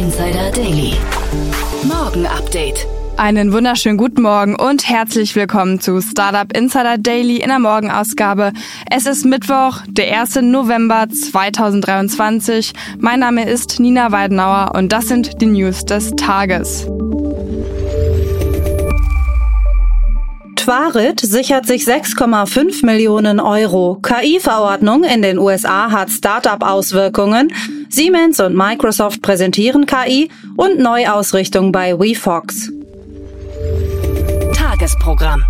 Insider Daily. Morgen Update. Einen wunderschönen guten Morgen und herzlich willkommen zu Startup Insider Daily in der Morgenausgabe. Es ist Mittwoch, der 1. November 2023. Mein Name ist Nina Weidenauer und das sind die News des Tages. Twarit sichert sich 6,5 Millionen Euro. KI-Verordnung in den USA hat Startup-Auswirkungen. Siemens und Microsoft präsentieren KI und Neuausrichtung bei WeFox. Tagesprogramm.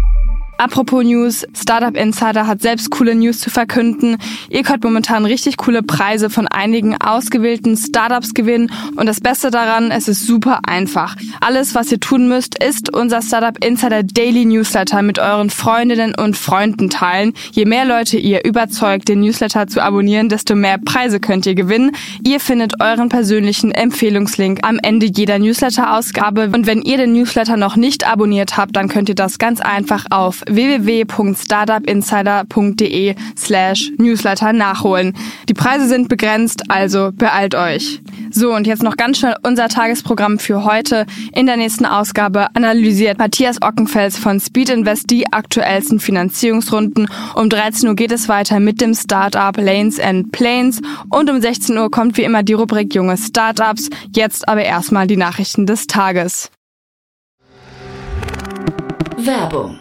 Apropos News, Startup Insider hat selbst coole News zu verkünden. Ihr könnt momentan richtig coole Preise von einigen ausgewählten Startups gewinnen und das Beste daran, es ist super einfach. Alles, was ihr tun müsst, ist unser Startup Insider Daily Newsletter mit euren Freundinnen und Freunden teilen. Je mehr Leute ihr überzeugt, den Newsletter zu abonnieren, desto mehr Preise könnt ihr gewinnen. Ihr findet euren persönlichen Empfehlungslink am Ende jeder Newsletter-Ausgabe und wenn ihr den Newsletter noch nicht abonniert habt, dann könnt ihr das ganz einfach auf www.startupinsider.de slash newsletter nachholen. Die Preise sind begrenzt, also beeilt euch. So, und jetzt noch ganz schnell unser Tagesprogramm für heute. In der nächsten Ausgabe analysiert Matthias Ockenfels von Speed Invest die aktuellsten Finanzierungsrunden. Um 13 Uhr geht es weiter mit dem Startup Lanes and Planes und um 16 Uhr kommt wie immer die Rubrik Junge Startups. Jetzt aber erstmal die Nachrichten des Tages. Werbung.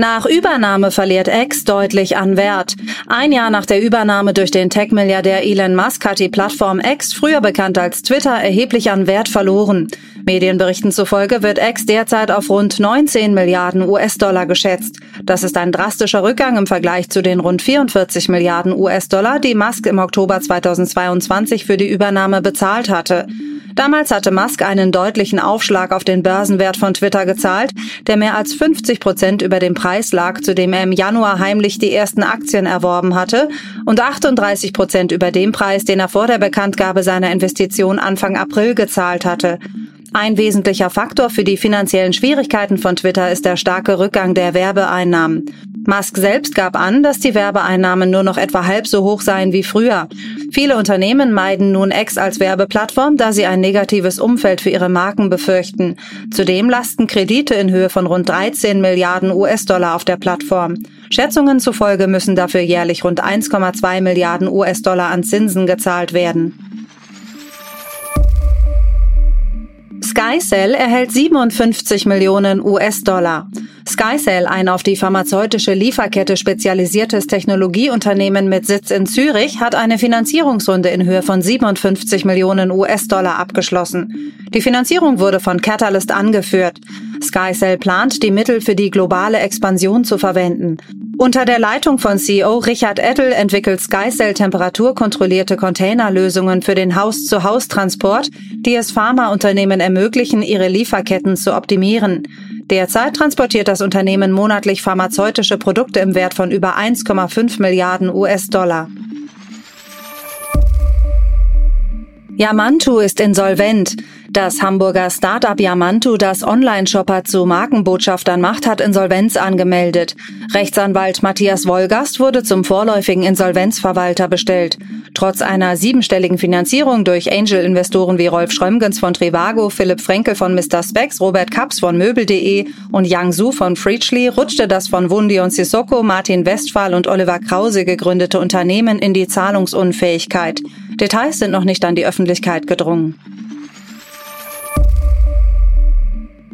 Nach Übernahme verliert X deutlich an Wert. Ein Jahr nach der Übernahme durch den Tech-Milliardär Elon Musk hat die Plattform X, früher bekannt als Twitter, erheblich an Wert verloren. Medienberichten zufolge wird X derzeit auf rund 19 Milliarden US-Dollar geschätzt. Das ist ein drastischer Rückgang im Vergleich zu den rund 44 Milliarden US-Dollar, die Musk im Oktober 2022 für die Übernahme bezahlt hatte. Damals hatte Musk einen deutlichen Aufschlag auf den Börsenwert von Twitter gezahlt, der mehr als 50 Prozent über dem Preis lag, zu dem er im Januar heimlich die ersten Aktien erworben hatte, und 38 Prozent über dem Preis, den er vor der Bekanntgabe seiner Investition Anfang April gezahlt hatte. Ein wesentlicher Faktor für die finanziellen Schwierigkeiten von Twitter ist der starke Rückgang der Werbeeinnahmen. Musk selbst gab an, dass die Werbeeinnahmen nur noch etwa halb so hoch seien wie früher. Viele Unternehmen meiden nun X als Werbeplattform, da sie ein negatives Umfeld für ihre Marken befürchten. Zudem lasten Kredite in Höhe von rund 13 Milliarden US-Dollar auf der Plattform. Schätzungen zufolge müssen dafür jährlich rund 1,2 Milliarden US-Dollar an Zinsen gezahlt werden. SkyCell erhält 57 Millionen US-Dollar. SkyCell, ein auf die pharmazeutische Lieferkette spezialisiertes Technologieunternehmen mit Sitz in Zürich, hat eine Finanzierungsrunde in Höhe von 57 Millionen US-Dollar abgeschlossen. Die Finanzierung wurde von Catalyst angeführt. SkyCell plant, die Mittel für die globale Expansion zu verwenden. Unter der Leitung von CEO Richard Ettel entwickelt SkyCell temperaturkontrollierte Containerlösungen für den Haus-zu-Haus-Transport, die es Pharmaunternehmen ermöglichen, ihre Lieferketten zu optimieren. Derzeit transportiert das Unternehmen monatlich pharmazeutische Produkte im Wert von über 1,5 Milliarden US-Dollar. Yamantu ist insolvent. Das Hamburger Startup Yamantu, das Online-Shopper zu Markenbotschaftern macht, hat Insolvenz angemeldet. Rechtsanwalt Matthias Wolgast wurde zum vorläufigen Insolvenzverwalter bestellt. Trotz einer siebenstelligen Finanzierung durch Angel-Investoren wie Rolf Schrömgens von Trivago, Philipp Frenkel von Mr. Specs, Robert Kaps von Möbel.de und Yang Su von Freechly rutschte das von Wundi und Sissoko, Martin Westphal und Oliver Krause gegründete Unternehmen in die Zahlungsunfähigkeit. Details sind noch nicht an die Öffentlichkeit gedrungen.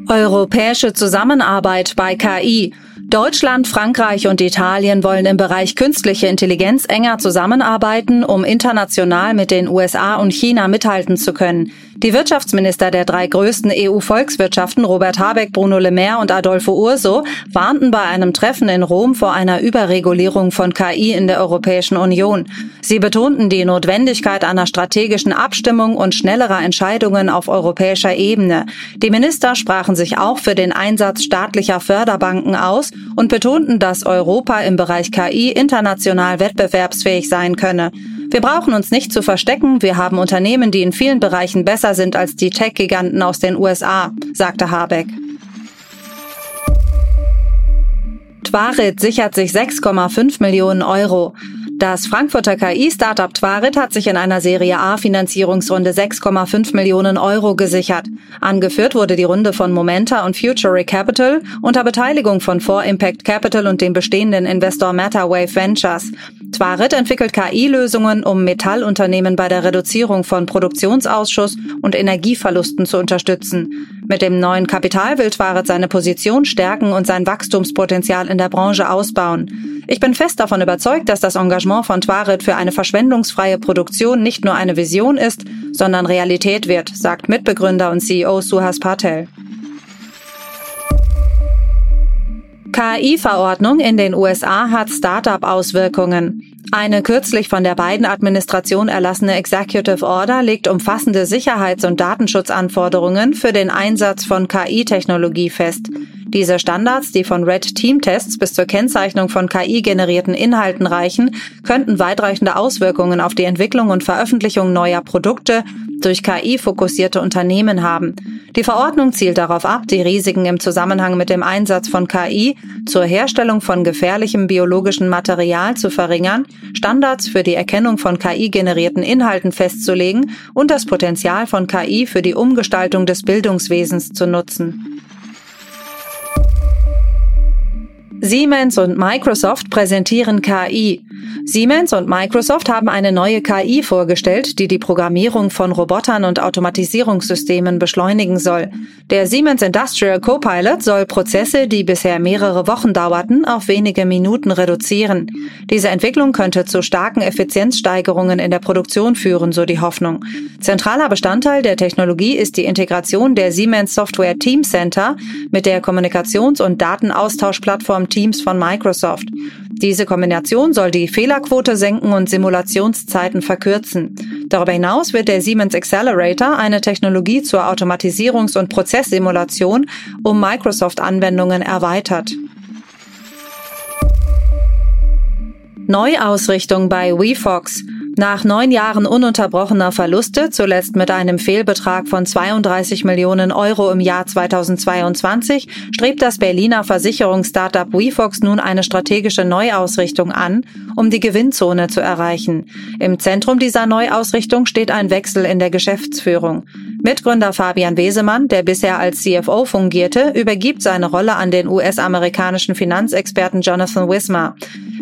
Europäische Zusammenarbeit bei KI. Deutschland, Frankreich und Italien wollen im Bereich künstliche Intelligenz enger zusammenarbeiten, um international mit den USA und China mithalten zu können. Die Wirtschaftsminister der drei größten EU-Volkswirtschaften, Robert Habeck, Bruno Le Maire und Adolfo Urso, warnten bei einem Treffen in Rom vor einer Überregulierung von KI in der Europäischen Union. Sie betonten die Notwendigkeit einer strategischen Abstimmung und schnellerer Entscheidungen auf europäischer Ebene. Die Minister sprachen sich auch für den Einsatz staatlicher Förderbanken aus und betonten, dass Europa im Bereich KI international wettbewerbsfähig sein könne. Wir brauchen uns nicht zu verstecken, wir haben Unternehmen, die in vielen Bereichen besser sind als die Tech-Giganten aus den USA, sagte Habeck. Twarit sichert sich 6,5 Millionen Euro. Das Frankfurter KI-Startup Twarit hat sich in einer Serie A-Finanzierungsrunde 6,5 Millionen Euro gesichert. Angeführt wurde die Runde von Momenta und Future Capital unter Beteiligung von 4Impact Capital und dem bestehenden Investor Matterwave Ventures. Twarit entwickelt KI-Lösungen, um Metallunternehmen bei der Reduzierung von Produktionsausschuss und Energieverlusten zu unterstützen. Mit dem neuen Kapital will Twarit seine Position stärken und sein Wachstumspotenzial in der Branche ausbauen. Ich bin fest davon überzeugt, dass das Engagement von Twarit für eine verschwendungsfreie Produktion nicht nur eine Vision ist, sondern Realität wird, sagt Mitbegründer und CEO Suhas Patel. KI-Verordnung in den USA hat Startup-Auswirkungen. Eine kürzlich von der Biden-Administration erlassene Executive Order legt umfassende Sicherheits- und Datenschutzanforderungen für den Einsatz von KI-Technologie fest. Diese Standards, die von Red Team Tests bis zur Kennzeichnung von KI-generierten Inhalten reichen, könnten weitreichende Auswirkungen auf die Entwicklung und Veröffentlichung neuer Produkte durch KI fokussierte Unternehmen haben. Die Verordnung zielt darauf ab, die Risiken im Zusammenhang mit dem Einsatz von KI zur Herstellung von gefährlichem biologischen Material zu verringern, Standards für die Erkennung von KI-generierten Inhalten festzulegen und das Potenzial von KI für die Umgestaltung des Bildungswesens zu nutzen. Siemens und Microsoft präsentieren KI. Siemens und Microsoft haben eine neue KI vorgestellt, die die Programmierung von Robotern und Automatisierungssystemen beschleunigen soll. Der Siemens Industrial Copilot soll Prozesse, die bisher mehrere Wochen dauerten, auf wenige Minuten reduzieren. Diese Entwicklung könnte zu starken Effizienzsteigerungen in der Produktion führen, so die Hoffnung. Zentraler Bestandteil der Technologie ist die Integration der Siemens Software Team Center mit der Kommunikations- und Datenaustauschplattform Teams von Microsoft. Diese Kombination soll die Fehlerquote senken und Simulationszeiten verkürzen. Darüber hinaus wird der Siemens Accelerator eine Technologie zur Automatisierungs- und Prozesssimulation um Microsoft-Anwendungen erweitert. Neuausrichtung bei WeFox. Nach neun Jahren ununterbrochener Verluste, zuletzt mit einem Fehlbetrag von 32 Millionen Euro im Jahr 2022, strebt das Berliner Versicherungsstartup WeFox nun eine strategische Neuausrichtung an, um die Gewinnzone zu erreichen. Im Zentrum dieser Neuausrichtung steht ein Wechsel in der Geschäftsführung. Mitgründer Fabian Wesemann, der bisher als CFO fungierte, übergibt seine Rolle an den US-amerikanischen Finanzexperten Jonathan Wismar.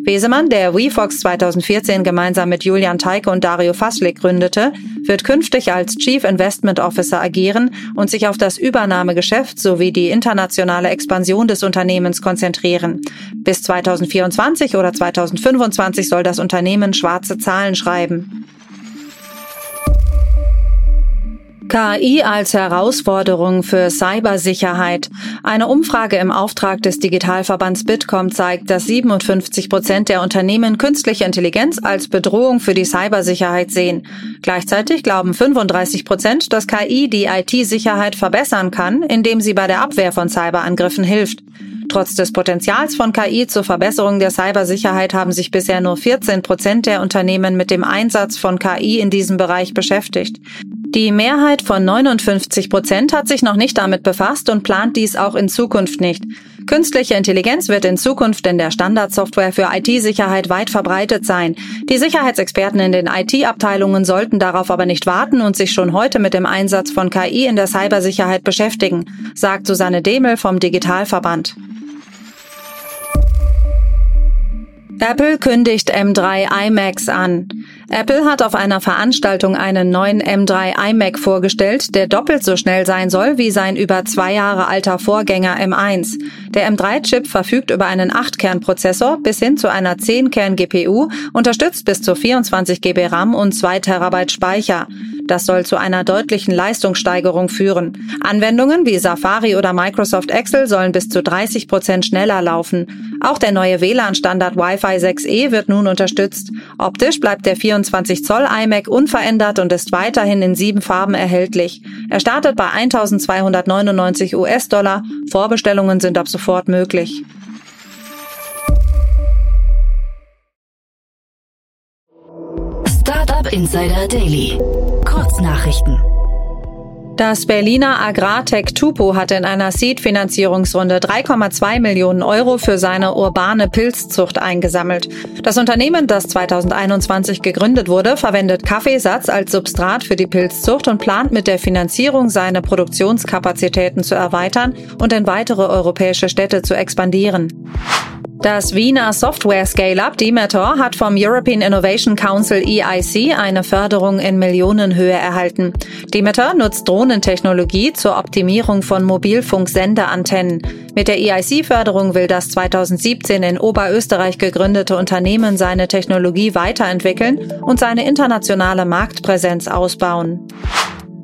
Wesemann, der WeFox 2014 gemeinsam mit Julian Teike und Dario Faslik gründete, wird künftig als Chief Investment Officer agieren und sich auf das Übernahmegeschäft sowie die internationale Expansion des Unternehmens konzentrieren. Bis 2024 oder 2025 soll das Unternehmen schwarze Zahlen schreiben. KI als Herausforderung für Cybersicherheit. Eine Umfrage im Auftrag des Digitalverbands Bitkom zeigt, dass 57 Prozent der Unternehmen künstliche Intelligenz als Bedrohung für die Cybersicherheit sehen. Gleichzeitig glauben 35 Prozent, dass KI die IT-Sicherheit verbessern kann, indem sie bei der Abwehr von Cyberangriffen hilft. Trotz des Potenzials von KI zur Verbesserung der Cybersicherheit haben sich bisher nur 14 Prozent der Unternehmen mit dem Einsatz von KI in diesem Bereich beschäftigt. Die Mehrheit von 59 Prozent hat sich noch nicht damit befasst und plant dies auch in Zukunft nicht. Künstliche Intelligenz wird in Zukunft in der Standardsoftware für IT-Sicherheit weit verbreitet sein. Die Sicherheitsexperten in den IT-Abteilungen sollten darauf aber nicht warten und sich schon heute mit dem Einsatz von KI in der Cybersicherheit beschäftigen, sagt Susanne Demel vom Digitalverband. Apple kündigt M3 iMacs an. Apple hat auf einer Veranstaltung einen neuen M3 iMac vorgestellt, der doppelt so schnell sein soll wie sein über zwei Jahre alter Vorgänger M1. Der M3-Chip verfügt über einen 8-Kern-Prozessor bis hin zu einer 10-Kern-GPU, unterstützt bis zu 24 GB RAM und 2 Terabyte Speicher. Das soll zu einer deutlichen Leistungssteigerung führen. Anwendungen wie Safari oder Microsoft Excel sollen bis zu 30 Prozent schneller laufen. Auch der neue WLAN-Standard Wi-Fi 6E wird nun unterstützt. Optisch bleibt der 24 Zoll iMac unverändert und ist weiterhin in sieben Farben erhältlich. Er startet bei 1299 US-Dollar. Vorbestellungen sind ab sofort möglich. Startup Insider Daily. Kurznachrichten. Das Berliner Agrartech Tupo hat in einer Seed-Finanzierungsrunde 3,2 Millionen Euro für seine urbane Pilzzucht eingesammelt. Das Unternehmen, das 2021 gegründet wurde, verwendet Kaffeesatz als Substrat für die Pilzzucht und plant mit der Finanzierung seine Produktionskapazitäten zu erweitern und in weitere europäische Städte zu expandieren. Das Wiener Software Scale-Up Demeter hat vom European Innovation Council EIC eine Förderung in Millionenhöhe erhalten. Demeter nutzt Drohnentechnologie zur Optimierung von Mobilfunksendeantennen. Mit der EIC-Förderung will das 2017 in Oberösterreich gegründete Unternehmen seine Technologie weiterentwickeln und seine internationale Marktpräsenz ausbauen.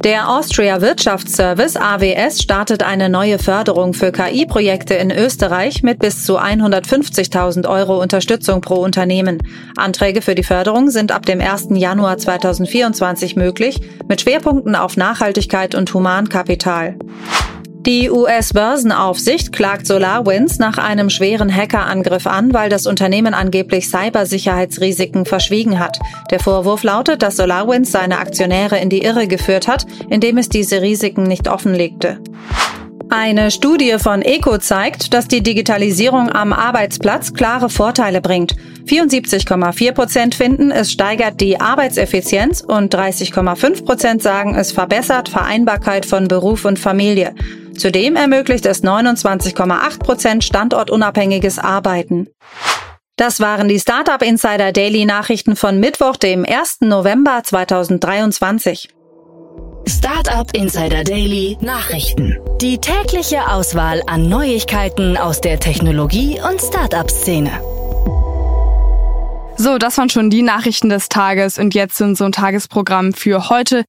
Der Austria Wirtschaftsservice AWS startet eine neue Förderung für KI-Projekte in Österreich mit bis zu 150.000 Euro Unterstützung pro Unternehmen. Anträge für die Förderung sind ab dem 1. Januar 2024 möglich, mit Schwerpunkten auf Nachhaltigkeit und Humankapital. Die US-Börsenaufsicht klagt SolarWinds nach einem schweren Hackerangriff an, weil das Unternehmen angeblich Cybersicherheitsrisiken verschwiegen hat. Der Vorwurf lautet, dass SolarWinds seine Aktionäre in die Irre geführt hat, indem es diese Risiken nicht offenlegte. Eine Studie von ECO zeigt, dass die Digitalisierung am Arbeitsplatz klare Vorteile bringt. 74,4 Prozent finden, es steigert die Arbeitseffizienz und 30,5 Prozent sagen, es verbessert Vereinbarkeit von Beruf und Familie. Zudem ermöglicht es 29,8 Prozent standortunabhängiges Arbeiten. Das waren die Startup Insider Daily Nachrichten von Mittwoch, dem 1. November 2023. Startup Insider Daily Nachrichten. Die tägliche Auswahl an Neuigkeiten aus der Technologie- und Startup-Szene. So, das waren schon die Nachrichten des Tages und jetzt sind so ein Tagesprogramm für heute.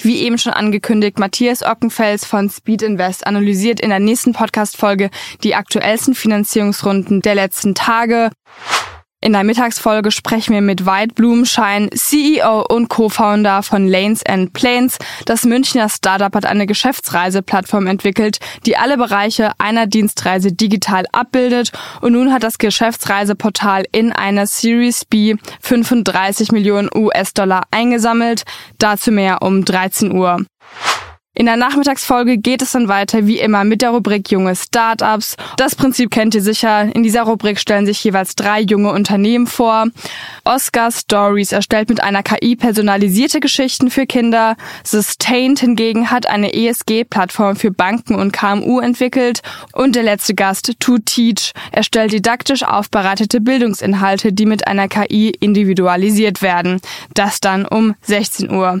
Wie eben schon angekündigt, Matthias Ockenfels von Speed Invest analysiert in der nächsten Podcast-Folge die aktuellsten Finanzierungsrunden der letzten Tage. In der Mittagsfolge sprechen wir mit White Blumenschein, CEO und Co-Founder von Lanes and Planes. Das Münchner Startup hat eine Geschäftsreiseplattform entwickelt, die alle Bereiche einer Dienstreise digital abbildet. Und nun hat das Geschäftsreiseportal in einer Series B 35 Millionen US-Dollar eingesammelt. Dazu mehr um 13 Uhr. In der Nachmittagsfolge geht es dann weiter wie immer mit der Rubrik Junge Startups. Das Prinzip kennt ihr sicher. In dieser Rubrik stellen sich jeweils drei junge Unternehmen vor. Oscar Stories erstellt mit einer KI personalisierte Geschichten für Kinder. Sustained hingegen hat eine ESG-Plattform für Banken und KMU entwickelt. Und der letzte Gast, To Teach, erstellt didaktisch aufbereitete Bildungsinhalte, die mit einer KI individualisiert werden. Das dann um 16 Uhr.